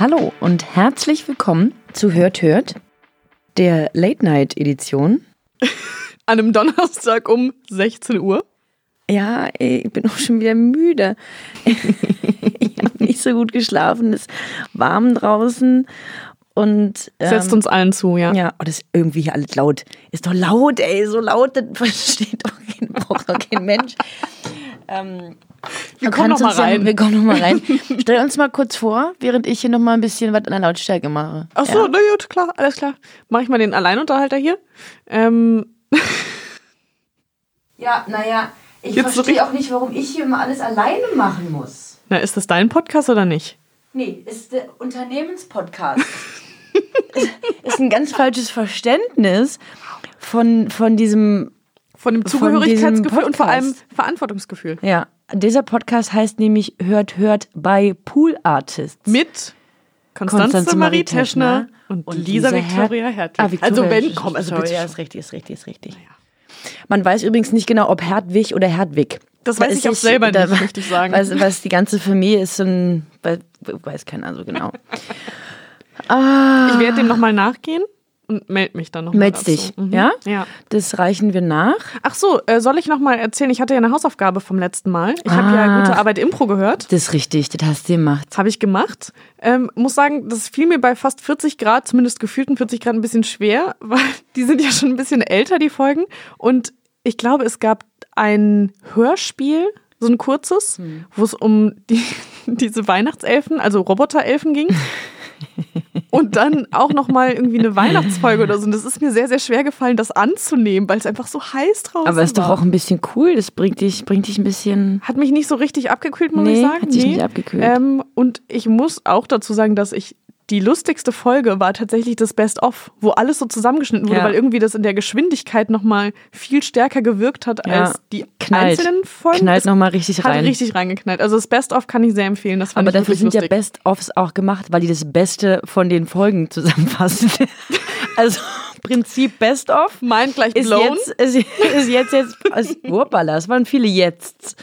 Hallo und herzlich willkommen zu Hört Hört, der Late Night Edition. An einem Donnerstag um 16 Uhr. Ja, ich bin auch schon wieder müde. ich habe nicht so gut geschlafen, es ist warm draußen und ähm, Setzt uns allen zu, ja. ja, oh, das ist irgendwie hier alles laut. Ist doch laut, ey, so laut, das versteht doch kein, braucht doch kein Mensch. Ähm, Wir kommen noch kannst mal uns ja- rein. wir kommen noch mal rein. Stell uns mal kurz vor, während ich hier noch mal ein bisschen was an der Lautstärke mache. Ach so, na gut, klar, alles klar. Mach ich mal den Alleinunterhalter hier. Ähm, Ja, naja, ich Jetzt so verstehe auch nicht, warum ich hier immer alles alleine machen muss. na, ist das dein Podcast oder nicht? Nee, ist der Unternehmenspodcast. ist ein ganz falsches Verständnis von, von diesem. Von dem Zugehörigkeitsgefühl und vor allem. Verantwortungsgefühl. Ja, dieser Podcast heißt nämlich Hört, Hört bei Pool Artists. Mit Konstanze, Konstanze Marie Teschner und, und Lisa Lisa Victoria Hert- Hertwig. Ah, Victoria, also wenn, komm, also bitte. ja, ist richtig, ist richtig, ist richtig. Man weiß übrigens nicht genau, ob Hertwig oder Hertwig. Das Da weiß ich auch sich- selber da- nicht, möchte ich sagen. Weiß, weiß die ganze Familie ist so ein, weiß, weiß keiner so genau. Ich werde dem nochmal nachgehen und melde mich dann nochmal. Meldst dich, ja? Ja. Das reichen wir nach. Ach so, äh, soll ich nochmal erzählen? Ich hatte ja eine Hausaufgabe vom letzten Mal. Ich habe ja Ah. gute Arbeit Impro gehört. Das ist richtig, das hast du gemacht. Das habe ich gemacht. Ähm, muss sagen, das fiel mir bei fast 40 Grad, zumindest gefühlten 40 Grad, ein bisschen schwer, weil die sind ja schon ein bisschen älter, die Folgen. Und ich glaube, es gab ein Hörspiel, so ein kurzes, Hm. wo es um die, diese Weihnachtselfen, also Roboterelfen ging. Und dann auch nochmal irgendwie eine Weihnachtsfolge oder so. Und das ist mir sehr, sehr schwer gefallen, das anzunehmen, weil es einfach so heiß draußen Aber ist doch war. auch ein bisschen cool, das bringt dich, bringt dich ein bisschen. Hat mich nicht so richtig abgekühlt, muss Nee, ich sagen. hat sich nicht abgekühlt. Ähm, und ich muss auch dazu sagen, dass ich die lustigste Folge war tatsächlich das Best-of, wo alles so zusammengeschnitten wurde, Ja. weil irgendwie das in der Geschwindigkeit nochmal viel stärker gewirkt hat Ja, als die knallt. einzelnen Folgen. Knallt nochmal richtig hat rein. richtig reingeknallt. Also das Best-of kann ich sehr empfehlen. Das fand Aber dafür sind ja lustig. Best-ofs auch gemacht, weil die das Beste von den Folgen zusammenfassen. also Prinzip Best-of Mein gleich ist blown. jetzt, ist, ist jetzt, jetzt, also, Whoopala, es waren viele Jetzt.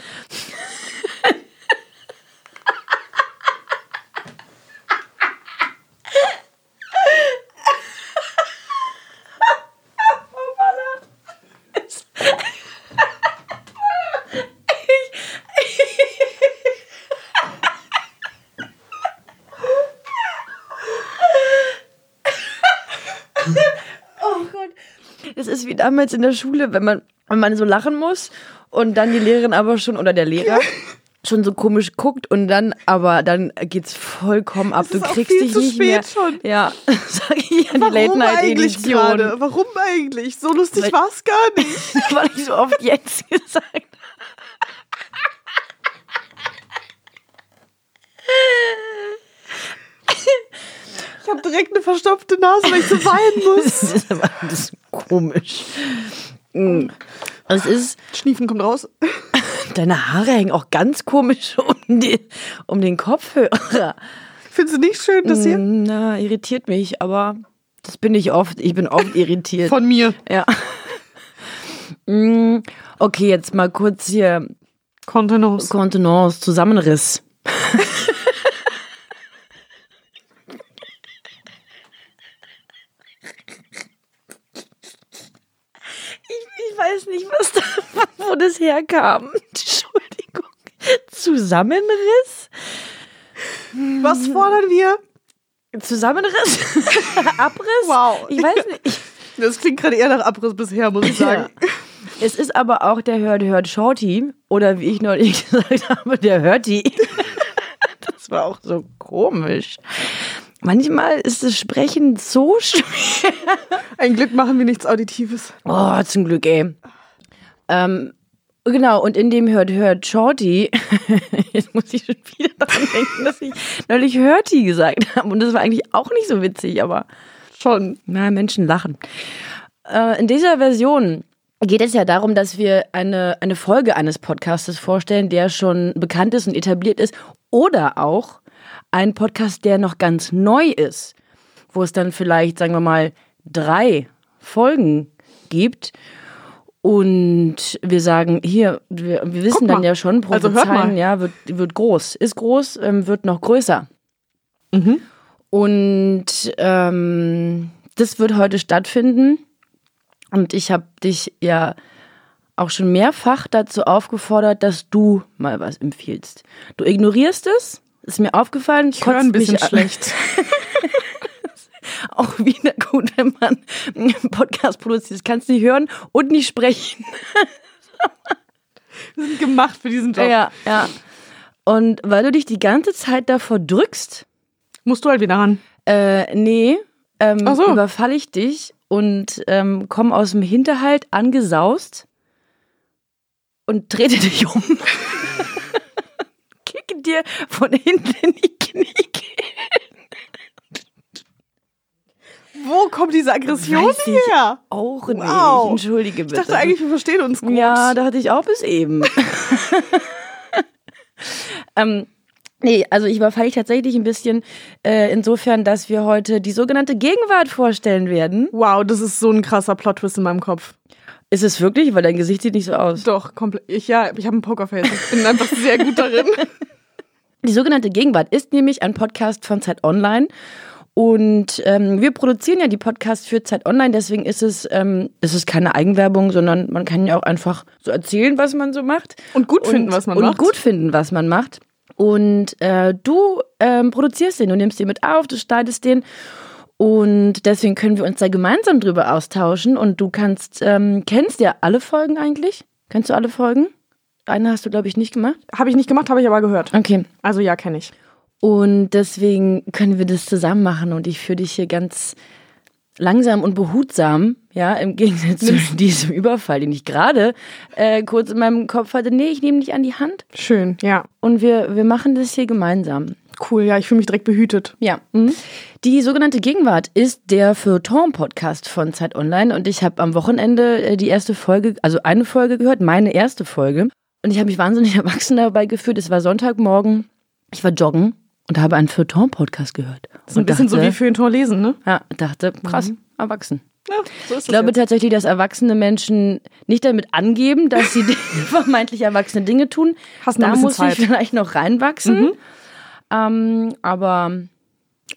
Damals in der Schule, wenn man, wenn man so lachen muss und dann die Lehrerin aber schon oder der Lehrer schon so komisch guckt und dann, aber dann geht's vollkommen ab. Du kriegst dich zu nicht spät mehr. schon. Ja, sag ich ja, die Late Warum Night eigentlich Edition. gerade? Warum eigentlich? So lustig Weil- war es gar nicht. Weil ich so oft jetzt gesagt habe. Ich habe direkt eine verstopfte Nase, weil ich so weinen muss. Das ist aber komisch. Mm. Es ist, Schniefen kommt raus. deine Haare hängen auch ganz komisch um, die, um den Kopfhörer. Findest du nicht schön, das hier? Mm, Na, irritiert mich, aber das bin ich oft. Ich bin oft irritiert. Von mir. ja. Mm, Okay, jetzt mal kurz hier Kontenance. Kontenance, Zusammenriss. Ich, ich weiß nicht, was da, wo das herkam. Entschuldigung. Zusammenriss? Was fordern wir? Zusammenriss? Abriss? Wow. Ich weiß nicht. Ich, Das klingt gerade eher nach Abriss bisher, muss ich sagen. Ja. Es ist aber auch der Hört Hört Shorty oder wie ich neulich gesagt habe, der Hörti. Das war auch so komisch. Manchmal ist das Sprechen so schwer. Ein Glück machen wir nichts Auditives. Oh, zum Glück, ey. Ähm, genau, und in dem Hört Hört Shorty, jetzt muss ich schon wieder daran denken, dass ich neulich Hörti gesagt habe. Und das war eigentlich auch nicht so witzig, aber Schon. Na, Menschen lachen. Äh, in dieser Version geht es ja darum, dass wir eine, eine Folge eines Podcastes vorstellen, der schon bekannt ist und etabliert ist. Oder auch ein Podcast, der noch ganz neu ist, wo es dann vielleicht, sagen wir mal, drei Folgen gibt. Und wir sagen, hier, wir, wir wissen dann ja schon, Also prophezeien, mal. ja, wird, wird groß, ist groß, ähm, wird noch größer. Mhm. Und ähm, das wird heute stattfinden. Und ich habe dich ja auch schon mehrfach dazu aufgefordert, dass du mal was empfiehlst. Du ignorierst es, ist mir aufgefallen. Ich höre ein bisschen schlecht. auch wieder gut, wenn man einen Podcast produziert. Das kannst du nicht hören und nicht sprechen. Wir sind gemacht für diesen Job. Ja, ja. Und weil du dich die ganze Zeit davor drückst, musst du halt wieder ran. Äh, nee, ähm, so. überfalle ich dich und ähm, komm aus dem Hinterhalt angesaust und trete dich um. Kicke dir von hinten in die Knie. Wo kommt diese Aggression Weiß ich her? Auch nicht. Wow. Entschuldige bitte. Ich dachte eigentlich, wir verstehen uns gut. Ja, dachte ich auch bis eben. ähm, nee, also ich überfalle ich tatsächlich ein bisschen äh, insofern, dass wir heute die sogenannte Gegenwart vorstellen werden. Wow, das ist so ein krasser Plot-Twist in meinem Kopf. Ist es wirklich? Weil dein Gesicht sieht nicht so aus. Doch, komplett. Ich, ja, ich habe ein Pokerface. Ich bin einfach sehr gut darin. Die sogenannte Gegenwart ist nämlich ein Podcast von Zeit Online. Und ähm, wir produzieren ja die Podcasts für Zeit Online, deswegen ist es, ähm, es ist keine Eigenwerbung, sondern man kann ja auch einfach so erzählen, was man so macht. Und gut finden, was man und macht. gut finden, was man macht. Und äh, du ähm, produzierst den, du nimmst den mit auf, du schneidest den. Und deswegen können wir uns da gemeinsam drüber austauschen. Und du kannst, ähm, kennst ja alle Folgen eigentlich? Kennst du alle Folgen? Eine hast du, glaube ich, nicht gemacht. Habe ich nicht gemacht, habe ich aber gehört. Okay. Also ja, kenne ich. Und deswegen können wir das zusammen machen und ich führe dich hier ganz langsam und behutsam, ja, im Gegensatz zu diesem Überfall, den ich gerade äh, kurz in meinem Kopf hatte. Nee, ich nehme dich an die Hand Schön, ja. und wir, wir machen das hier gemeinsam. Cool, ja, ich fühle mich direkt behütet. Ja. Die sogenannte Gegenwart ist der Feuilleton-Podcast von Zeit Online und ich habe am Wochenende äh, die erste Folge, also eine Folge gehört, meine erste Folge. Und ich habe mich wahnsinnig erwachsen dabei gefühlt. Es war Sonntagmorgen, ich war joggen und habe einen Feuilleton-Podcast gehört. Das ist ein bisschen so dachte- wie für ein Tor lesen, ne? Ja, dachte, krass, erwachsen. Ja, so Ich glaube tatsächlich, dass erwachsene Menschen nicht damit angeben, dass sie vermeintlich erwachsene Dinge tun. Hast da muss Zeit. ich vielleicht noch reinwachsen. Ähm, aber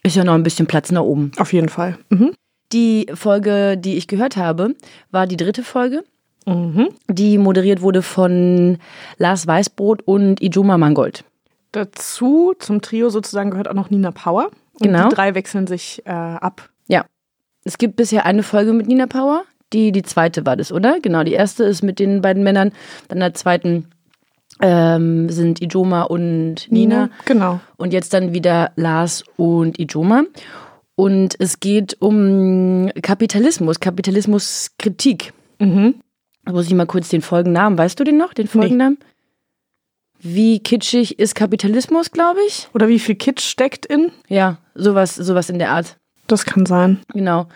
ist ja noch ein bisschen Platz nach oben. Auf jeden Fall. Mhm. Die Folge, die ich gehört habe, war die dritte Folge, Mhm. die moderiert wurde von Lars Weißbrot und Ijoma Mangold. Dazu, zum Trio sozusagen, gehört auch noch Nina Power. Und Genau. die drei wechseln sich äh, ab. Ja. Es gibt bisher eine Folge mit Nina Power. Die, die zweite war das, oder? Genau, die erste ist mit den beiden Männern. Dann der zweiten ähm, sind Ijoma und Nina. Genau. Und jetzt dann wieder Lars und Ijoma. Und es geht um Kapitalismus, Kapitalismuskritik. Mhm. Da muss ich mal kurz den Folgennamen. Weißt du den noch, den Folgennamen? Wie kitschig ist Kapitalismus, glaube ich? Oder wie viel Kitsch steckt in? Ja, sowas, sowas in der Art. Das kann sein. Genau.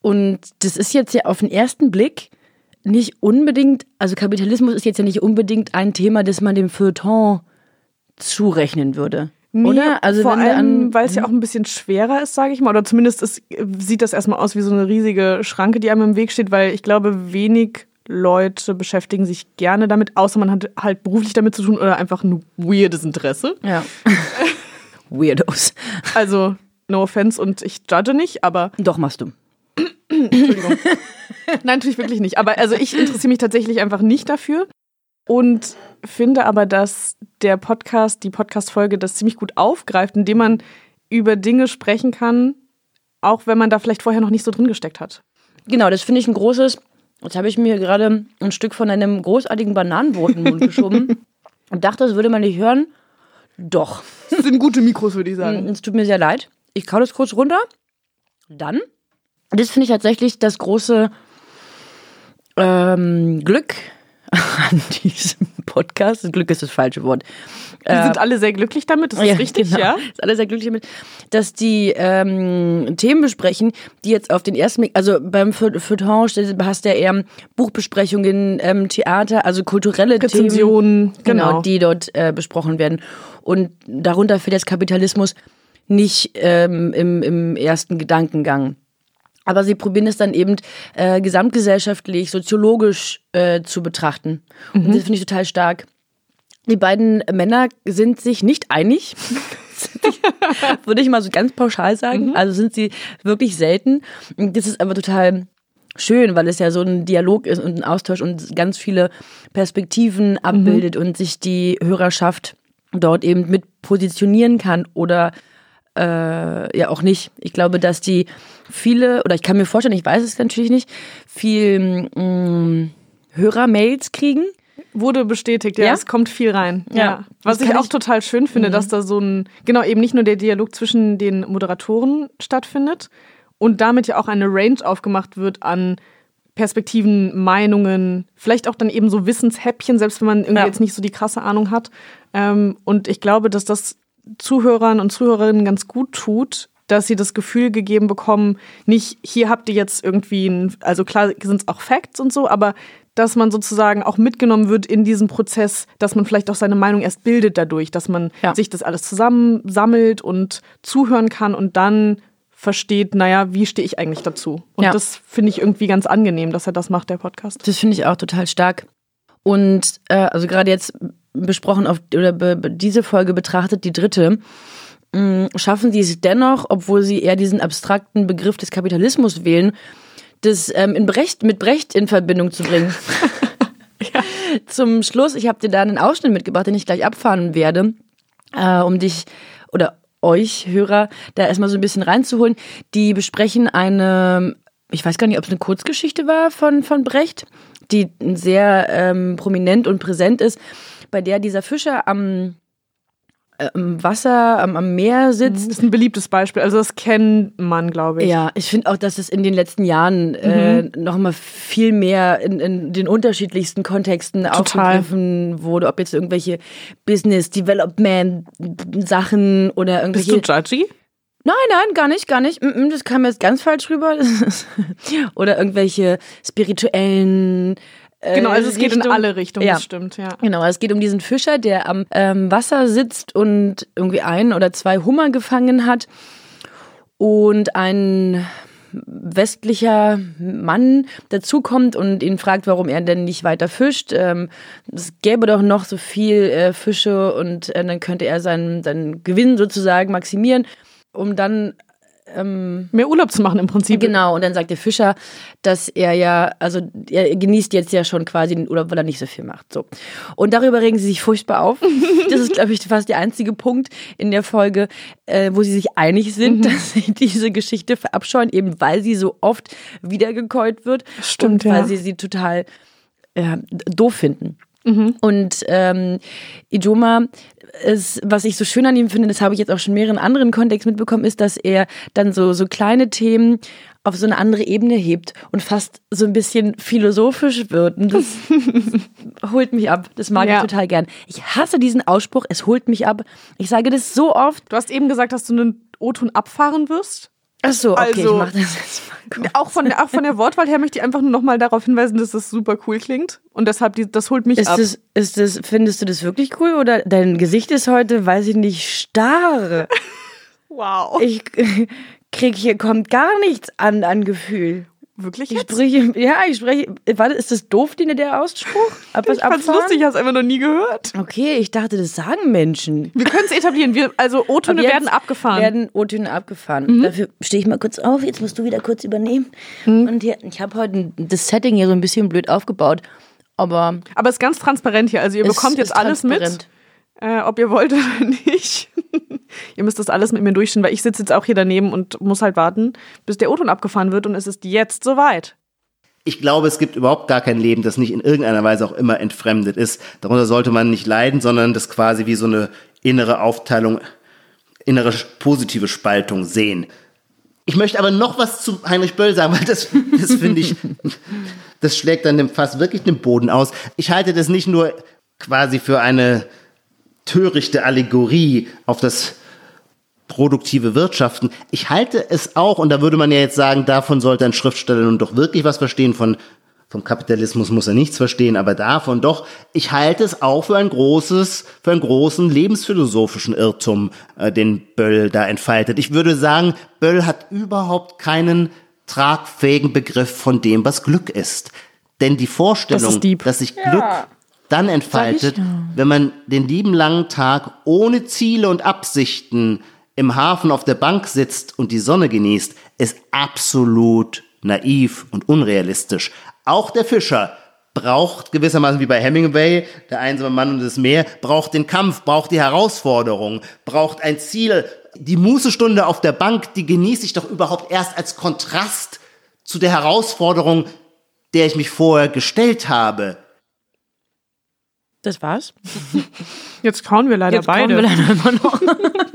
Und das ist jetzt ja auf den ersten Blick nicht unbedingt, also Kapitalismus ist jetzt ja nicht unbedingt ein Thema, das man dem Feuilleton zurechnen würde. oder? Also vor allem, weil es ja auch ein bisschen schwerer ist, sage ich mal. Oder zumindest ist, sieht das erstmal aus wie so eine riesige Schranke, die einem im Weg steht, weil ich glaube, wenig Leute beschäftigen sich gerne damit, außer man hat halt beruflich damit zu tun oder einfach ein weirdes Interesse. ja. Weirdos. Also, no offense und ich judge nicht, aber Doch machst du. Entschuldigung. Nein, natürlich wirklich nicht. Aber also ich interessiere mich tatsächlich einfach nicht dafür und finde aber, dass der Podcast, die Podcast-Folge das ziemlich gut aufgreift, indem man über Dinge sprechen kann, auch wenn man da vielleicht vorher noch nicht so drin gesteckt hat. Genau, das finde ich ein großes. Jetzt habe ich mir gerade ein Stück von einem großartigen Bananenbrot in den Mund geschoben und dachte, das würde man nicht hören. Doch. Das sind gute Mikros, würde ich sagen. Es tut mir sehr leid. Ich kau das kurz runter. Dann. Das finde ich tatsächlich das große ähm, Glück an diesem Podcast. Glück ist das falsche Wort. Wir sind alle sehr glücklich damit, das ist richtig, genau. ja? Ist alle sehr glücklich damit, dass die ähm, Themen besprechen, die jetzt auf den ersten Blick, also beim Feu- Feuilleton hast du ja eher Buchbesprechungen, ähm, Theater, also kulturelle Themen. Rezensionen, Genau, genau. die dort äh, besprochen werden. Und darunter fällt jetzt Kapitalismus nicht ähm, im, im ersten Gedankengang. Aber sie probieren es dann eben äh, gesamtgesellschaftlich, soziologisch äh, zu betrachten. Und das finde ich total stark. Die beiden Männer sind sich nicht einig. Würde ich mal so ganz pauschal sagen. Mhm. Also sind sie wirklich selten. Das ist aber total schön, weil es ja so ein Dialog ist und ein Austausch und ganz viele Perspektiven abbildet mhm. und sich die Hörerschaft dort eben mit positionieren kann oder äh, ja auch nicht. Ich glaube, dass die viele, oder ich kann mir vorstellen, ich weiß es natürlich nicht, viel mh, mm, Hörermails kriegen. Wurde bestätigt, ja, ja, es kommt viel rein. Ja. ja. Was ich auch ich total schön finde, mhm. dass da so ein, genau, eben nicht nur der Dialog zwischen den Moderatoren stattfindet und damit ja auch eine Range aufgemacht wird an Perspektiven, Meinungen, vielleicht auch dann eben so Wissenshäppchen, selbst wenn man irgendwie ja. jetzt nicht so die krasse Ahnung hat. Ähm, und ich glaube, dass das Zuhörern und Zuhörerinnen ganz gut tut, dass sie das Gefühl gegeben bekommen, nicht hier habt ihr jetzt irgendwie, ein, also klar sind es auch Facts und so, aber dass man sozusagen auch mitgenommen wird in diesen Prozess, dass man vielleicht auch seine Meinung erst bildet dadurch, dass man ja. sich das alles zusammensammelt und zuhören kann und dann versteht, naja, wie stehe ich eigentlich dazu? Und ja. das finde ich irgendwie ganz angenehm, dass er das macht, der Podcast. Das finde ich auch total stark. Und äh, also gerade jetzt besprochen auf oder be, diese Folge betrachtet, die dritte, schaffen sie es dennoch, obwohl sie eher diesen abstrakten Begriff des Kapitalismus wählen, das ähm, in Brecht, mit Brecht in Verbindung zu bringen. ja. Zum Schluss, ich habe dir da einen Ausschnitt mitgebracht, den ich gleich abfahren werde, äh, um dich oder euch Hörer da erstmal so ein bisschen reinzuholen. Die besprechen eine, ich weiß gar nicht, ob es eine Kurzgeschichte war von, von Brecht, die sehr ähm, prominent und präsent ist bei der dieser Fischer am am äh, Wasser, am, am, Meer sitzt. Das ist ein beliebtes Beispiel. Also das kennt man, glaube ich. Ja, ich finde auch, dass es in den letzten Jahren äh, mhm. noch mal viel mehr in, in den unterschiedlichsten Kontexten Total. aufgegriffen wurde. Ob jetzt irgendwelche Business Development Sachen oder irgendwelche. Bist du judgy? Nein, nein, gar nicht, gar nicht. Mm, mm, das kam jetzt ganz falsch rüber. oder irgendwelche spirituellen äh, genau, also es geht Richtung, in alle Richtungen, ja. das stimmt, ja. Genau, es geht um diesen Fischer, der am ähm, Wasser sitzt und irgendwie ein oder zwei Hummer gefangen hat und ein westlicher Mann dazukommt und ihn fragt, warum er denn nicht weiter fischt. Ähm, es gäbe doch noch so viel äh, Fische und äh, dann könnte er seinen, seinen Gewinn sozusagen maximieren, um dann ähm, mehr Urlaub zu machen im Prinzip. Genau, und dann sagt der Fischer, dass er ja, also er genießt jetzt ja schon quasi den Urlaub, weil er nicht so viel macht. So. Und darüber regen sie sich furchtbar auf. das ist, glaube ich, fast der einzige Punkt in der Folge, äh, wo sie sich einig sind, mhm. dass sie diese Geschichte verabscheuen, eben weil sie so oft wiedergekäut wird. Stimmt, und weil ja. sie sie total äh, doof finden. Mhm. Und ähm, Ijoma es, was ich so schön an ihm finde, das habe ich jetzt auch schon mehreren anderen Kontexten mitbekommen, ist, dass er dann so, so kleine Themen auf so eine andere Ebene hebt und fast so ein bisschen philosophisch wird. Und das holt mich ab. Das mag ja. ich total gern. Ich hasse diesen Ausspruch, es holt mich ab. Ich sage das so oft. Du hast eben gesagt, dass du einen O-Ton abfahren wirst. Ach so, okay, also, ich mach das jetzt mal. Auch von, der, auch von der Wortwahl her möchte ich einfach nur nochmal darauf hinweisen, dass das super cool klingt. Und deshalb, die, das holt mich ist ab. Das, ist das, findest du das wirklich cool? Oder dein Gesicht ist heute, weiß ich nicht, starr. wow. Ich krieg hier, kommt gar nichts an, an Gefühl. Wirklich jetzt? Ich spreche, ja, ich spreche. Warte, ist das doof, Dine, der Ausspruch? Ab ich fand's lustig, ich hab's einfach noch nie gehört. Okay, ich dachte, das sagen Menschen. Wir können es etablieren. Wir, also O-Töne werden abgefahren. werden O-Töne abgefahren. Mhm. Dafür stehe ich mal kurz auf. Jetzt musst du wieder kurz übernehmen. Mhm. Und hier, ich habe heute das Setting hier so ein bisschen blöd aufgebaut. Aber, aber es ist ganz transparent hier. Also ihr bekommt jetzt alles mit, äh, ob ihr wollt oder nicht. Ihr müsst das alles mit mir durchstehen, weil ich sitze jetzt auch hier daneben und muss halt warten, bis der O-Ton abgefahren wird und es ist jetzt soweit. Ich glaube, es gibt überhaupt gar kein Leben, das nicht in irgendeiner Weise auch immer entfremdet ist. Darunter sollte man nicht leiden, sondern das quasi wie so eine innere Aufteilung, innere positive Spaltung sehen. Ich möchte aber noch was zu Heinrich Böll sagen, weil das, das finde ich, das schlägt dann fast wirklich den Boden aus. Ich halte das nicht nur quasi für eine törichte Allegorie auf das produktive Wirtschaften. Ich halte es auch, und da würde man ja jetzt sagen, davon sollte ein Schriftsteller nun doch wirklich was verstehen, von, vom Kapitalismus muss er nichts verstehen, aber davon doch, ich halte es auch für ein großes, für einen großen lebensphilosophischen Irrtum, äh, den Böll da entfaltet. Ich würde sagen, Böll hat überhaupt keinen tragfähigen Begriff von dem, was Glück ist. Denn die Vorstellung, das dass sich Glück ja dann entfaltet, wenn man den lieben langen Tag ohne Ziele und Absichten im Hafen auf der Bank sitzt und die Sonne genießt, ist absolut naiv und unrealistisch. Auch der Fischer braucht gewissermaßen wie bei Hemingway, der einsame Mann und das Meer, braucht den Kampf, braucht die Herausforderung, braucht ein Ziel. Die Mußestunde auf der Bank, die genieße ich doch überhaupt erst als Kontrast zu der Herausforderung, der ich mich vorher gestellt habe. Das war's. Jetzt kauen wir leider Jetzt beide. kommen wir leider immer noch.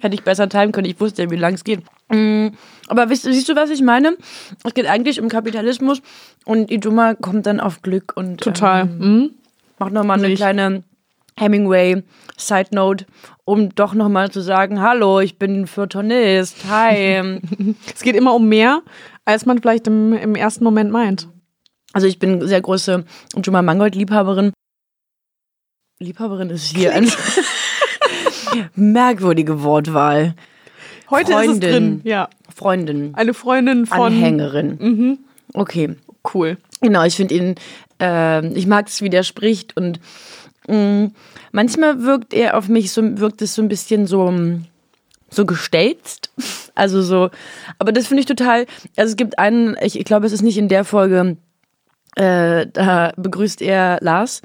Hätte ich besser timen können. Ich wusste ja, wie lang es geht. Mm, Aber wisst, siehst du, was ich meine? Es geht eigentlich um Kapitalismus und Iduma kommt dann auf Glück und Total. Ähm, Mhm. macht nochmal eine kleine Hemingway-Side-Note, um doch nochmal zu sagen, hallo, ich bin Feuilletonist, hi. Es geht immer um mehr, als man vielleicht im, im ersten Moment meint. Also ich bin sehr große Juma Mangold-Liebhaberin. Liebhaberin ist hier merkwürdige Wortwahl. Heute ist es Freundin. drin. Ja. Freundin, Eine Freundin von. Anhängerin. Okay, Cool. genau, ich finde ihn, äh, ich mag es, wie der spricht und mh, manchmal wirkt er auf mich so, wirkt es so ein bisschen so, mm, so gestelzt. Also so, aber das finde ich total, also es gibt einen, ich, ich glaube, es ist nicht in der Folge, äh, da begrüßt er Lars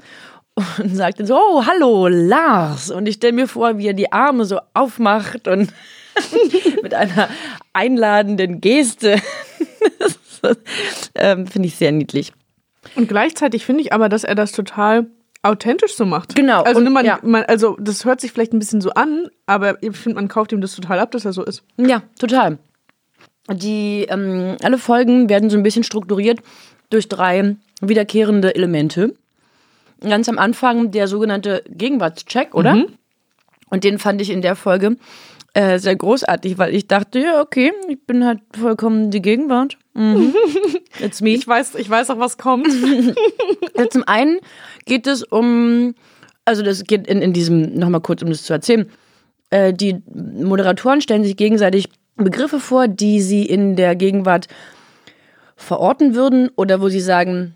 und sagt dann so, oh, hallo, Lars. Und ich stelle mir vor, wie er die Arme so aufmacht und mit einer einladenden Geste. Ähm, Finde ich sehr niedlich. Und gleichzeitig finde ich aber, dass er das total authentisch so macht. Genau, Also, und- man, ja. man, also das hört sich vielleicht ein bisschen so an, aber ich finde, man kauft ihm das total ab, dass er so ist. Ja, total. Die, ähm, alle Folgen werden so ein bisschen strukturiert durch drei wiederkehrende Elemente. Ganz am Anfang der sogenannte Gegenwartscheck, oder? Und den fand ich in der Folge äh, sehr großartig, weil ich dachte, ja, okay, ich bin halt vollkommen die Gegenwart. Mhm. It's me. Ich weiß, ich weiß auch, was kommt. Zum einen geht es um, also das geht in, in diesem, nochmal kurz, um das zu erzählen, äh, die Moderatoren stellen sich gegenseitig Begriffe vor, die sie in der Gegenwart verorten würden oder wo sie sagen,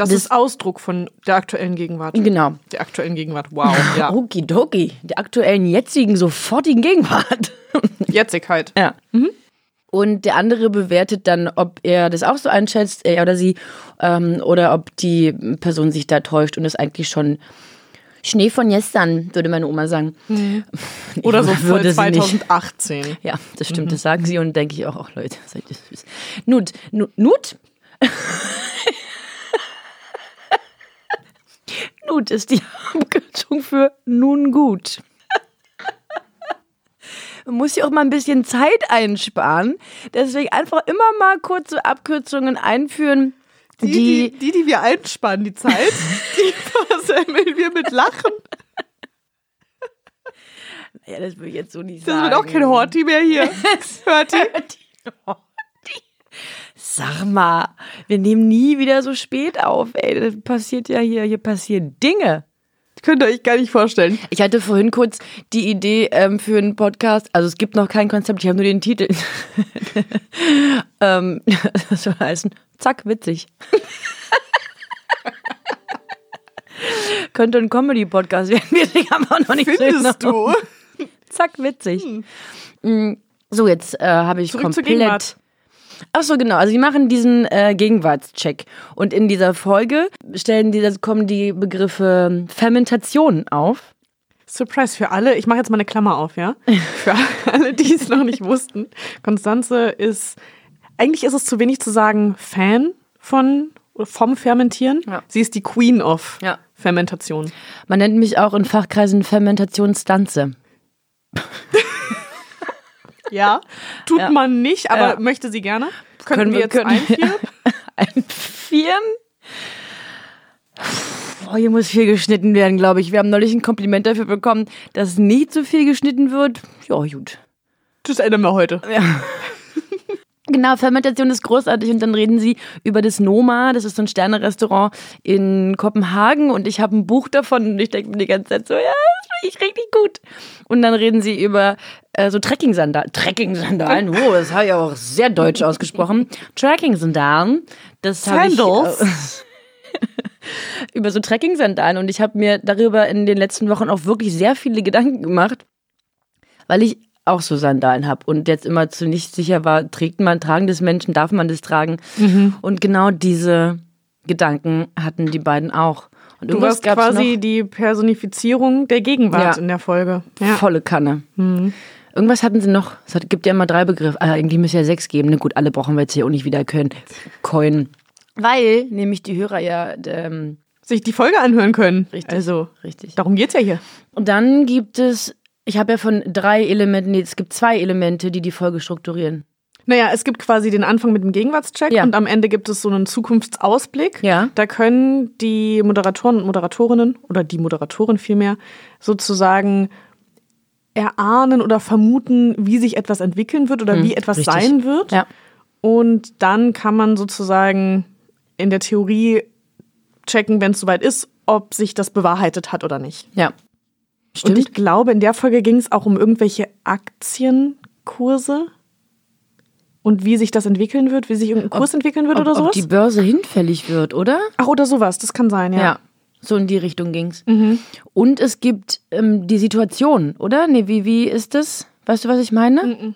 Das, Das- ist Ausdruck von der aktuellen Gegenwart. genau, Der aktuellen Gegenwart. Wow. Ja. okidoki, der aktuellen, jetzigen, sofortigen Gegenwart. Jetzigkeit. Ja. Und der andere bewertet dann, ob er das auch so einschätzt, er oder sie, ähm, oder ob die Person sich da täuscht und es eigentlich schon Schnee von gestern, würde meine Oma sagen. Oder so voll würde sie nicht. 2018. Ja, das stimmt, das sagen sie und denke ich auch, ach Leute, seid ihr süß. Nut, Nut, Nut? Nut ist die Abkürzung für nun gut. Man muss ja auch mal ein bisschen Zeit einsparen. Deswegen einfach immer mal kurze Abkürzungen einführen, Die, die, die, die, die wir einspannen, die Zeit, die versemmeln wir mit Lachen. ja, das will ich jetzt so nicht Das sagen. wird auch kein Horti mehr hier. Hört ihr? Sag mal, wir nehmen nie wieder so spät auf, ey. Das passiert ja hier, hier passieren Dinge. Könnt ihr euch gar nicht vorstellen. Ich hatte vorhin kurz die Idee ähm, für einen Podcast. Also es gibt noch kein Konzept, ich habe nur den Titel. ähm, das soll heißen, zack, witzig. Könnte ein Comedy-Podcast werden. Wir haben auch noch nicht Findest genau. du? Zack, witzig. Mm, So, jetzt äh, habe ich Zurück zur komplett. Ach so, genau. Also die machen diesen äh, Gegenwartscheck. Und in dieser Folge stellen die, kommen die Begriffe Fermentation auf. Surprise für alle. Ich mache jetzt mal eine Klammer auf, ja? Für alle, die es noch nicht wussten. Konstanze ist, eigentlich ist es zu wenig zu sagen, Fan von, vom Fermentieren. Ja. Sie ist die Queen of Ja. Fermentation. Man nennt mich auch in Fachkreisen Fermentationsstanze. Ja. Tut Ja. man nicht, aber Ja. möchte sie gerne. Könnten Können wir jetzt können- einführen? Einführen? Oh, hier muss viel geschnitten werden, glaube ich. Wir haben neulich ein Kompliment dafür bekommen, dass nicht so viel geschnitten wird. Ja, gut. Das ändern wir heute. Genau, Fermentation ist großartig und dann reden sie über das Noma, das ist so ein Sterne-Restaurant in Kopenhagen und ich habe ein Buch davon und ich denke mir die ganze Zeit so, ja, ich richtig gut. Und dann reden sie über äh, so Trekking-Sandalen. Trekking-Sandalen, oh, das habe ich auch sehr deutsch ausgesprochen. Trekking-Sandalen, das habe ich... Sandals? Äh, über so Trekking-Sandalen und ich habe mir darüber in den letzten Wochen auch wirklich sehr viele Gedanken gemacht, weil ich auch so Sandalen habe und jetzt immer zu nicht sicher war, trägt man, tragen das Menschen, darf man das tragen? Und genau diese Gedanken hatten die beiden auch. Und Du warst quasi die Personifizierung der Gegenwart Ja. in der Folge. Ja. volle Kanne. Irgendwas hatten sie noch. Es hat, gibt ja immer drei Begriffe. Ah, eigentlich müsste ja sechs geben. Na gut, alle brauchen wir jetzt hier auch nicht wieder können. Coin. Weil nämlich die Hörer ja ähm, Sich die Folge anhören können. Richtig. Also, richtig. darum geht's ja hier. Und dann gibt es, ich habe ja von drei Elementen, nee, es gibt zwei Elemente, die die Folge strukturieren. Naja, es gibt quasi den Anfang mit dem Gegenwartscheck Ja. und am Ende gibt es so einen Zukunftsausblick. Ja. Da können die Moderatoren und Moderatorinnen oder die Moderatorin vielmehr sozusagen erahnen oder vermuten, wie sich etwas entwickeln wird oder wie etwas richtig. sein wird. Ja. Und dann kann man sozusagen in der Theorie checken, wenn es soweit ist, ob sich das bewahrheitet hat oder nicht. Ja. Und ich glaube, in der Folge ging es auch um irgendwelche Aktienkurse und wie sich das entwickeln wird, wie sich irgendein Kurs entwickeln wird ob, oder ob sowas. die Börse hinfällig wird, oder? Ach, oder sowas, das kann sein, ja. Ja. So in die Richtung ging's. Mhm. Und es gibt ähm, die Situation, oder? Nee, wie, wie ist das? Weißt du, was ich meine? Mhm.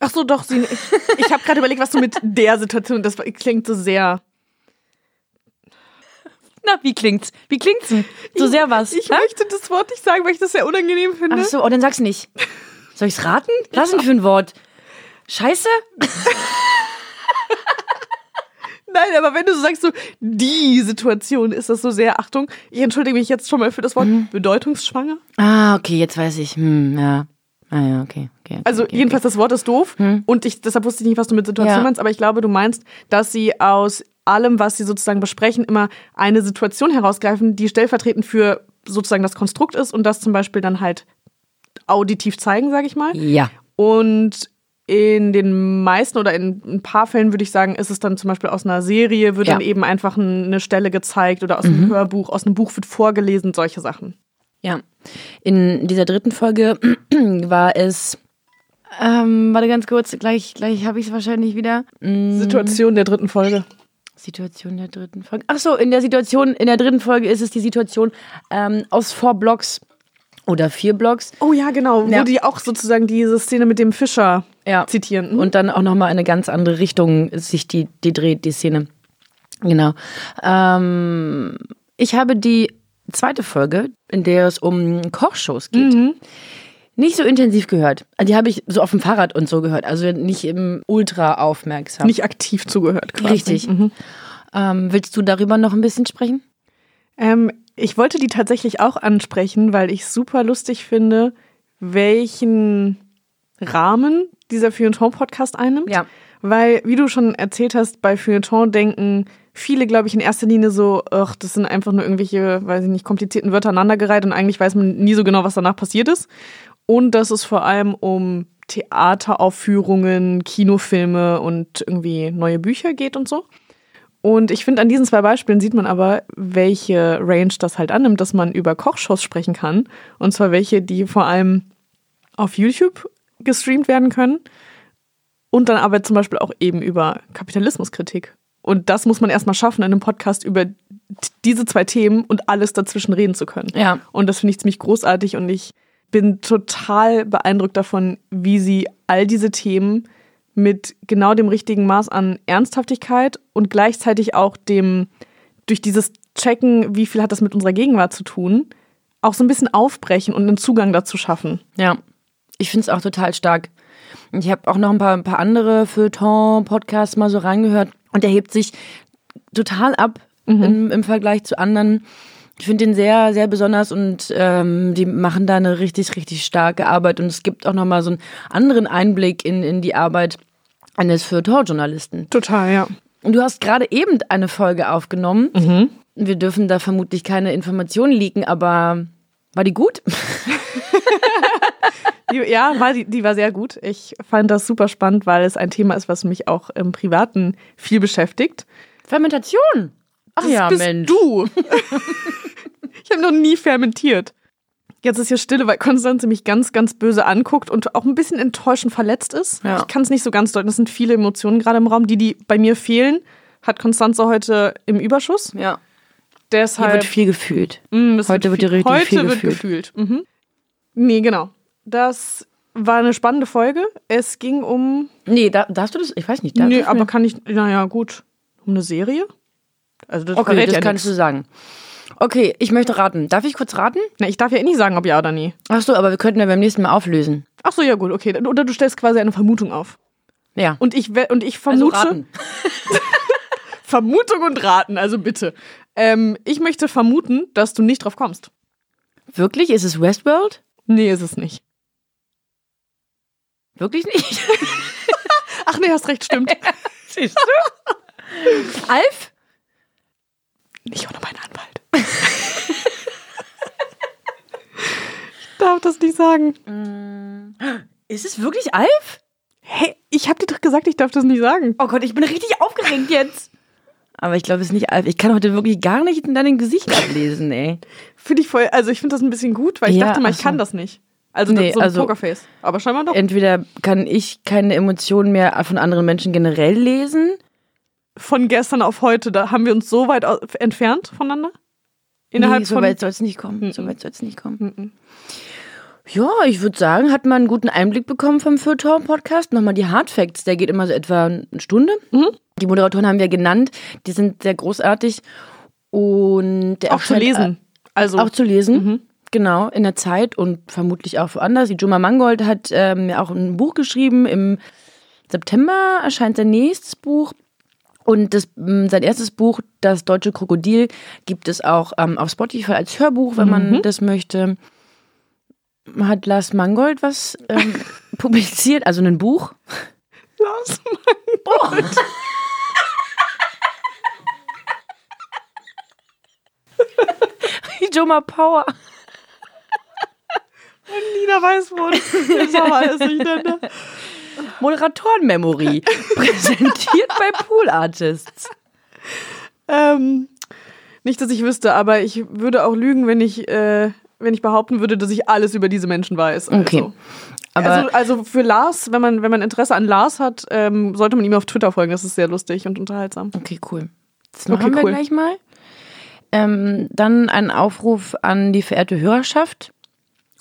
Ach so, doch, sie, ich, ich habe gerade überlegt, was du mit der Situation, das klingt so sehr. Na, wie klingt's? Wie klingt's denn? So sehr was. Ich hä? möchte das Wort nicht sagen, weil ich das sehr unangenehm finde. Ach so, oh, dann sag's nicht. Soll ich's raten? Was denn für ein Wort? Scheiße? Nein, aber wenn du so sagst, so die Situation, ist das so sehr, Achtung, ich entschuldige mich jetzt schon mal für das Wort Mhm. bedeutungsschwanger. Ah, okay, jetzt weiß ich. Hm, ja. Ah ja, okay. okay, okay Also okay, jedenfalls das Wort ist doof und ich deshalb wusste ich nicht, was du mit Situation Ja. meinst, aber ich glaube, du meinst, dass sie aus allem, was sie sozusagen besprechen, immer eine Situation herausgreifen, die stellvertretend für sozusagen das Konstrukt ist und das zum Beispiel dann halt auditiv zeigen, sage ich mal. Ja. Und in den meisten oder in ein paar Fällen würde ich sagen, ist es dann zum Beispiel aus einer Serie, wird Ja. Mhm. dann eben einfach eine Stelle gezeigt oder aus einem Hörbuch, aus einem Buch wird vorgelesen, solche Sachen. Ja. In dieser dritten Folge war es. Ähm, warte ganz kurz, gleich, gleich habe ich es wahrscheinlich wieder. Mm, Situation der dritten Folge. Situation der dritten Folge. Ach so, in der Situation, in der dritten Folge ist es die Situation ähm, aus four Blocks oder vier Blocks. Oh ja, genau, Ja. wo die auch sozusagen diese Szene mit dem Fischer Ja. zitieren. Mhm. Und dann auch nochmal in eine ganz andere Richtung sich die, die dreht, die Szene. Genau. Ähm, ich habe die zweite Folge, in der es um Kochshows geht, nicht so intensiv gehört. Also Die habe ich so auf dem Fahrrad und so gehört, also nicht im ultra aufmerksam. nicht aktiv zugehört. Quasi. Richtig. Mhm. Ähm, willst du darüber noch ein bisschen sprechen? Ähm, ich wollte die tatsächlich auch ansprechen, weil ich super lustig finde, welchen Rahmen dieser Feuilleton-Podcast einnimmt. Ja. Weil, wie du schon erzählt hast, bei Feuilleton denken viele, glaube ich, in erster Linie so, ach, das sind einfach nur irgendwelche, weiß ich nicht, komplizierten Wörter aneinandergereiht und eigentlich weiß man nie so genau, was danach passiert ist. Und dass es vor allem um Theateraufführungen, Kinofilme und irgendwie neue Bücher geht und so. Und ich finde, an diesen zwei Beispielen sieht man aber, welche Range das halt annimmt, dass man über Kochshows sprechen kann. Und zwar welche, die vor allem auf YouTube gestreamt werden können. Und dann aber zum Beispiel auch eben über Kapitalismuskritik. Und das muss man erstmal schaffen, in einem Podcast über diese zwei Themen und alles dazwischen reden zu können. Ja. Und das finde ich ziemlich großartig und ich bin total beeindruckt davon, wie sie all diese Themen mit genau dem richtigen Maß an Ernsthaftigkeit und gleichzeitig auch dem, durch dieses Checken, wie viel hat das mit unserer Gegenwart zu tun, auch so ein bisschen aufbrechen und einen Zugang dazu schaffen. Ja, ich finde es auch total stark. Ich habe auch noch ein paar, ein paar andere Feuilleton-Podcasts mal so reingehört und der hebt sich total ab im, im Vergleich zu anderen. Ich finde den sehr, sehr besonders und ähm, die machen da eine richtig, richtig starke Arbeit und es gibt auch nochmal so einen anderen Einblick in, in die Arbeit eines Feuilleton-Journalisten. Total, ja. Und du hast gerade eben eine Folge aufgenommen. Wir dürfen da vermutlich keine Informationen leaken, aber war die gut? Ja, war, die, die war sehr gut. Ich fand das super spannend, weil es ein Thema ist, was mich auch im Privaten viel beschäftigt. Fermentation. Ach Das ja, bist Mensch. du. ich habe noch nie fermentiert. Jetzt ist hier Stille, weil Konstanze mich ganz, ganz böse anguckt und auch ein bisschen enttäuschend verletzt ist. Ja. Ich kann es nicht so ganz deuten. Das sind viele Emotionen gerade im Raum. Die, die bei mir fehlen, hat Konstanze heute im Überschuss. Ja. Hier Deshalb. wird viel gefühlt. Mm, es heute wird viel- hier richtig heute viel wird gefühlt. gefühlt. Mhm. Nee, genau. das war eine spannende Folge. Es ging um. Nee, da, darfst du das? Ich weiß nicht. darf Nee, aber kann ich. Naja, gut. Um eine Serie? Also, das Okay, das ja kannst nix. du sagen. Okay, ich möchte raten. Darf ich kurz raten? Na, ich darf ja eh nicht sagen, ob ja oder nie. Ach so, aber wir könnten ja beim nächsten Mal auflösen. Ach so, ja, gut, okay. Oder du stellst quasi eine Vermutung auf. Ja. Und ich, und ich also vermute. raten. Vermutung und raten, also bitte. Ähm, ich möchte vermuten, dass du nicht drauf kommst. Wirklich? Ist es Westworld? Nee, ist es nicht. Wirklich nicht? Ach nee, hast recht, stimmt. Siehst du? Alf? Ich ohne meinen Anwalt. ich darf das nicht sagen. Ist es wirklich Alf? Hey, ich hab dir doch gesagt, ich darf das nicht sagen. Oh Gott, ich bin richtig aufgeregt jetzt. Aber ich glaube, es ist nicht Alf. Ich kann heute wirklich gar nicht in deinem Gesicht ablesen, ey. Finde ich voll, also ich finde das ein bisschen gut, weil ich Ja, dachte mal, ich so. kann das nicht. Also Nee, so ein also- Pokerface. Aber scheinbar doch. Entweder kann ich keine Emotionen mehr von anderen Menschen generell lesen. Von gestern auf heute, da haben wir uns so weit entfernt voneinander. Innerhalb nee, so von. weit soll es nicht kommen. So weit soll es nicht kommen. Ja, ich würde sagen, hat man einen guten Einblick bekommen vom Feuilleton-Podcast. Nochmal die Hard Facts, der geht immer so etwa eine Stunde. Mhm. Die Moderatoren haben wir genannt, die sind sehr großartig. Und der auch zu erscheint- lesen. Also Auch zu lesen. Genau, in der Zeit und vermutlich auch woanders. Die Juma Mangold hat ähm, ja auch ein Buch geschrieben. Im September erscheint sein nächstes Buch. Und das, m, sein erstes Buch, Das Deutsche Krokodil, gibt es auch ähm, auf Spotify als Hörbuch, wenn man das möchte. Hat Lars Mangold was ähm, publiziert, also ein Buch. Lars Joma Power. Nina Weißbrot. Jetzt haben wir alles durcheinander. Moderatoren-Memory. präsentiert bei Pool Artists. Ähm, nicht, dass ich wüsste, aber ich würde auch lügen, wenn ich, äh, wenn ich behaupten würde, dass ich alles über diese Menschen weiß. Also. Okay. Aber also, also für Lars, wenn man, wenn man Interesse an Lars hat, ähm, sollte man ihm auf Twitter folgen. Das ist sehr lustig und unterhaltsam. Okay, cool. Das machen Okay, wir cool. gleich mal. Ähm, dann ein Aufruf an die verehrte Hörerschaft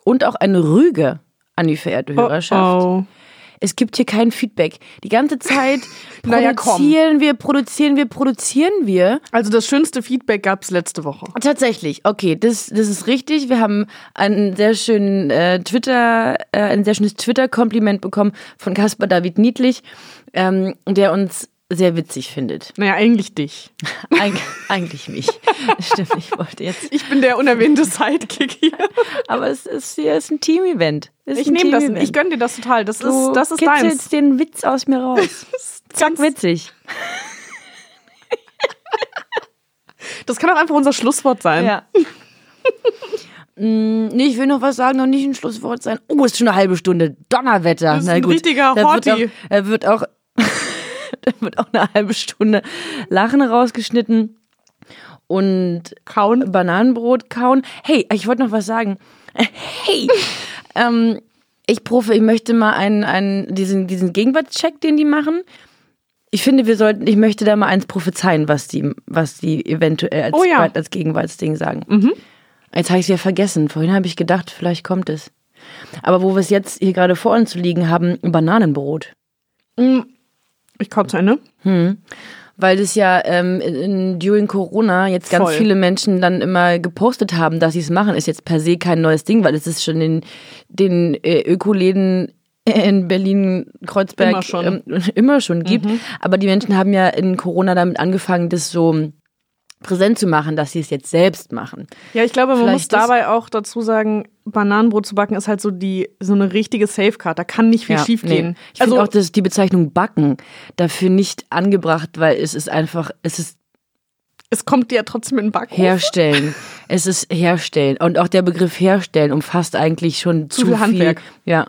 und auch eine Rüge an die verehrte Hörerschaft. Oh, Es gibt hier kein Feedback. Die ganze Zeit Naja, komm. produzieren wir, produzieren wir, produzieren wir. Also das schönste Feedback gab es letzte Woche. Tatsächlich, okay, das, das ist richtig. Wir haben einen sehr schönen äh, Twitter, äh, ein sehr schönes Twitter-Kompliment bekommen von Caspar David Niedlich, ähm, der uns sehr witzig findet. Naja, eigentlich dich. Eig eigentlich mich. Stimmt, ich wollte jetzt. Ich bin der unerwähnte Sidekick hier. Aber es ist hier ist ein Team-Event. Ist Ich nehme das, ich gönn dir das total. Das Du ist, das ist deins. den Witz aus mir raus. Zack, witzig. Das kann auch einfach unser Schlusswort sein. Ja. Mm, Nee, ich will noch was sagen, noch nicht ein Schlusswort sein. Oh, es ist schon eine halbe Stunde. Donnerwetter. Das ist Na ein gut. richtiger Horti. da wird auch, da wird auch eine halbe Stunde Lachen rausgeschnitten und Kauen. Bananenbrot kauen. Hey, ich wollte noch was sagen. Hey, ähm, ich profe, ich möchte mal einen, einen diesen, diesen Gegenwartscheck, den die machen. Ich finde, wir sollten, ich möchte da mal eins prophezeien, was die, was die eventuell als, Oh ja. als Gegenwartsding sagen. Jetzt habe ich es ja vergessen. Vorhin habe ich gedacht, vielleicht kommt es. Aber wo wir es jetzt hier gerade vor uns liegen haben, Bananenbrot. Ich komme zu Ende. Weil das ja ähm, in, in, during Corona jetzt ganz Voll. viele Menschen dann immer gepostet haben, dass sie es machen, ist jetzt per se kein neues Ding, weil es ist schon in den äh, Ökoläden in Berlin, Kreuzberg Immer schon. Ähm, immer schon gibt. Aber die Menschen haben ja in Corona damit angefangen, das so präsent zu machen, dass sie es jetzt selbst machen. Ja, ich glaube, man Vielleicht muss dabei auch dazu sagen, Bananenbrot zu backen ist halt so die so eine richtige Safecard. Da kann nicht viel Ja, schief gehen. nee. Ich finde auch, dass die Bezeichnung Backen dafür nicht angebracht, weil es ist einfach, es ist es kommt dir ja trotzdem in den Backofen. Herstellen. es ist herstellen. Und auch der Begriff herstellen umfasst eigentlich schon zu, viel Handwerk. Ja.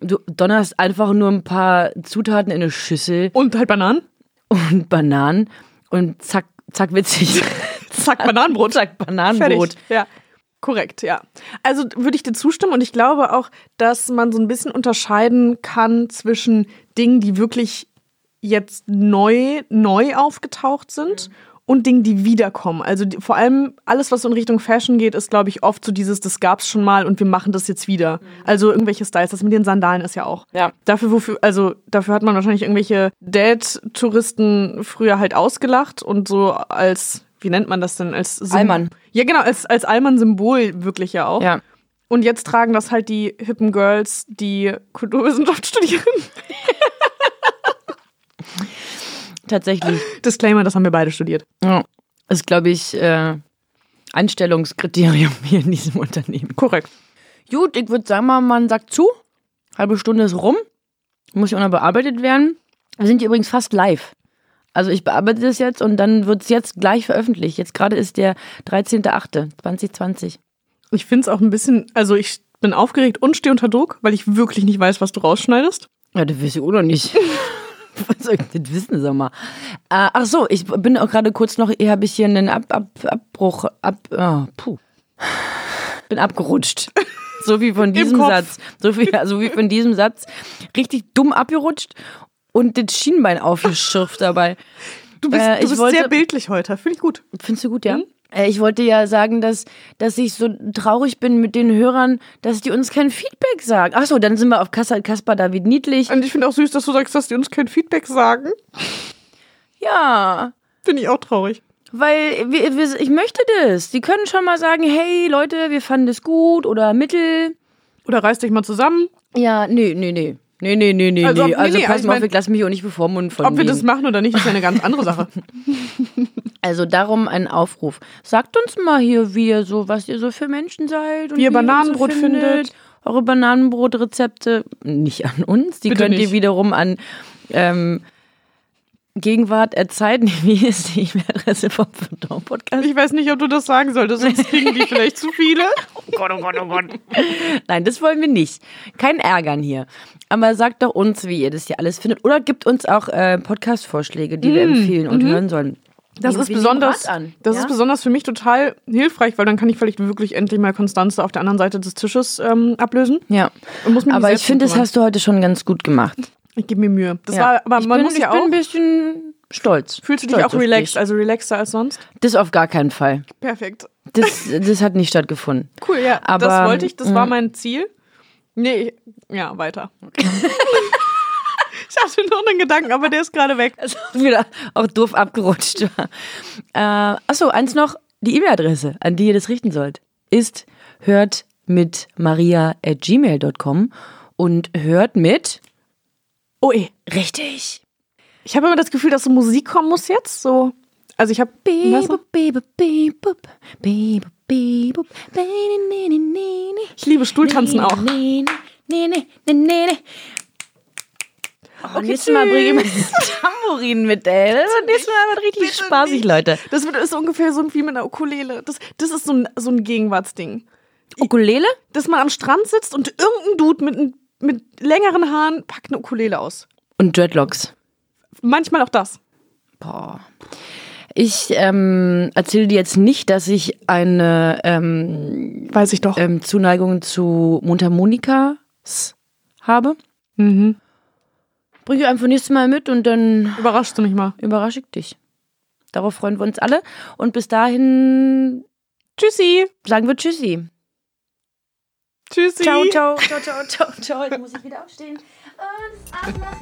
Du donnerst einfach nur ein paar Zutaten in eine Schüssel Und halt Bananen. und Bananen und zack, zack, witzig. Zack, Bananenbrot. zack, Bananenbrot. Fertig. Ja. Korrekt, ja. Also würde ich dir zustimmen und ich glaube auch, dass man so ein bisschen unterscheiden kann zwischen Dingen, die wirklich jetzt neu, neu aufgetaucht sind und Dingen, die wiederkommen. Also die, vor allem alles, was so in Richtung Fashion geht, ist, glaube ich, oft so dieses, das gab's schon mal und wir machen das jetzt wieder. Also irgendwelche Styles, das mit den Sandalen ist ja auch. Ja. Dafür, wofür, also dafür hat man wahrscheinlich irgendwelche Dad-Touristen früher halt ausgelacht und so als, wie nennt man das denn? Als Sym- Allmann. Ja, genau, als, als Allmann-Symbol wirklich ja auch. Ja. Und jetzt tragen das halt die hippen Girls, die Kulturwissenschaft studieren. Tatsächlich. Disclaimer, das haben wir beide studiert. Ja. Das ist, glaube ich, äh, Einstellungskriterium hier in diesem Unternehmen. Korrekt. Gut, ich würde sagen, mal, man sagt zu. Halbe Stunde ist rum. Muss ja auch noch bearbeitet werden. Wir sind hier übrigens fast live. Also ich bearbeite das jetzt und dann wird es jetzt gleich veröffentlicht. Jetzt gerade ist der 13.08.2020. Ich finde es auch ein bisschen, also ich bin aufgeregt und stehe unter Druck, weil ich wirklich nicht weiß, was du rausschneidest. Ja, das weiß ich auch noch nicht. Was soll ich das wissen, sag mal? Äh, ach so, ich bin auch gerade kurz noch, hier habe ich hier einen Ab, Ab, Abbruch, ab, oh, puh. Bin abgerutscht. So wie von diesem. Satz. So wie, so wie von diesem Satz. Richtig dumm abgerutscht und das Schienbein aufgeschürft dabei. Du bist, Äh, du bist wollte- sehr bildlich heute, finde ich gut. Findest du gut, ja? Äh, Ich wollte ja sagen, dass, dass ich so traurig bin mit den Hörern, dass die uns kein Feedback sagen. Ach so, dann sind wir auf Kaspar, David Niedlich. Und ich finde auch süß, dass du sagst, dass die uns kein Feedback sagen. Ja, Finde ich auch traurig. Weil wir, wir, ich möchte das. Die können schon mal sagen, hey Leute, wir fanden das gut oder mittel. Oder reiß dich mal zusammen. Ja, nee, nee, nee. Nee, nee, nee, nee, Also, nee. nee, Also nee, pass ich mal auf, mein- ich lasse mich auch nicht bevormunden von Ob wir das machen oder nicht, ist ja eine ganz andere Sache. Also darum ein Aufruf. Sagt uns mal hier, wie ihr so, was ihr so für Menschen seid. Und Wie ihr Bananenbrot so findet. Eure Bananenbrotrezepte nicht an uns. Die Bitte könnt ihr nicht. wiederum an ähm, Gegenwart erzeigen. Wie ist die E-Mail-Adresse vom Verdau Podcast? Ich weiß nicht, ob du das sagen solltest, sonst kriegen die vielleicht zu viele. Nein, das wollen wir nicht. Kein Ärgern hier. Aber sagt doch uns, wie ihr das hier alles findet. Oder gibt uns auch äh, Podcast-Vorschläge, die wir empfehlen und hören sollen. Mm, mhm. Das ist besonders, an, das ja? ist besonders für mich total hilfreich, weil dann kann ich vielleicht wirklich endlich mal Konstanze auf der anderen Seite des Tisches ähm, ablösen. Ja. Aber ich finde, das hast du heute schon ganz gut gemacht. Ich gebe mir Mühe. Das Ja. war, aber ich man bin, muss ich ja bin auch. ein bisschen stolz. Fühlst du dich Stolz auch auf relaxed, dich. also relaxter als sonst? Das auf gar keinen Fall. Perfekt. Das, das hat nicht stattgefunden. Cool, ja. Aber, das wollte ich, das war mm. mein Ziel. Nee, ja, weiter. ich hatte noch einen Gedanken, aber der ist gerade weg. Also wieder auch doof abgerutscht. Äh, achso, eins noch. Die E-Mail-Adresse, an die ihr das richten sollt, ist hört mit maria at gmail.com und hört mit Oh, eh. richtig. Ich habe immer das Gefühl, dass so Musik kommen muss jetzt. So. Also ich habe. Nee, nee, nee, nee. Oh, nächstes Mal bringe ich das Tambourin mit, ey. Das wird nächstes Mal wird richtig Bitte spaßig, nicht. Leute. Das wird- ist ungefähr so wie mit einer Ukulele. Das, das ist so ein, so ein Gegenwartsding. Ukulele? Dass man am Strand sitzt und irgendein Dude mit, mit längeren Haaren packt eine Ukulele aus. Und Dreadlocks. Manchmal auch das. Boah. Ich ähm, erzähle dir jetzt nicht, dass ich eine ähm, Weiß ich doch. ähm, Zuneigung zu Mundharmonikas habe. Mhm. Bring ich einfach nächstes Mal mit und dann Überraschst du mich mal. überrasche ich dich. Darauf freuen wir uns alle. Und bis dahin Tschüssi. sagen wir Tschüssi. Tschüssi. Ciao, ciao, ciao, ciao, ciao, ciao. Jetzt muss ich wieder aufstehen und abmachen.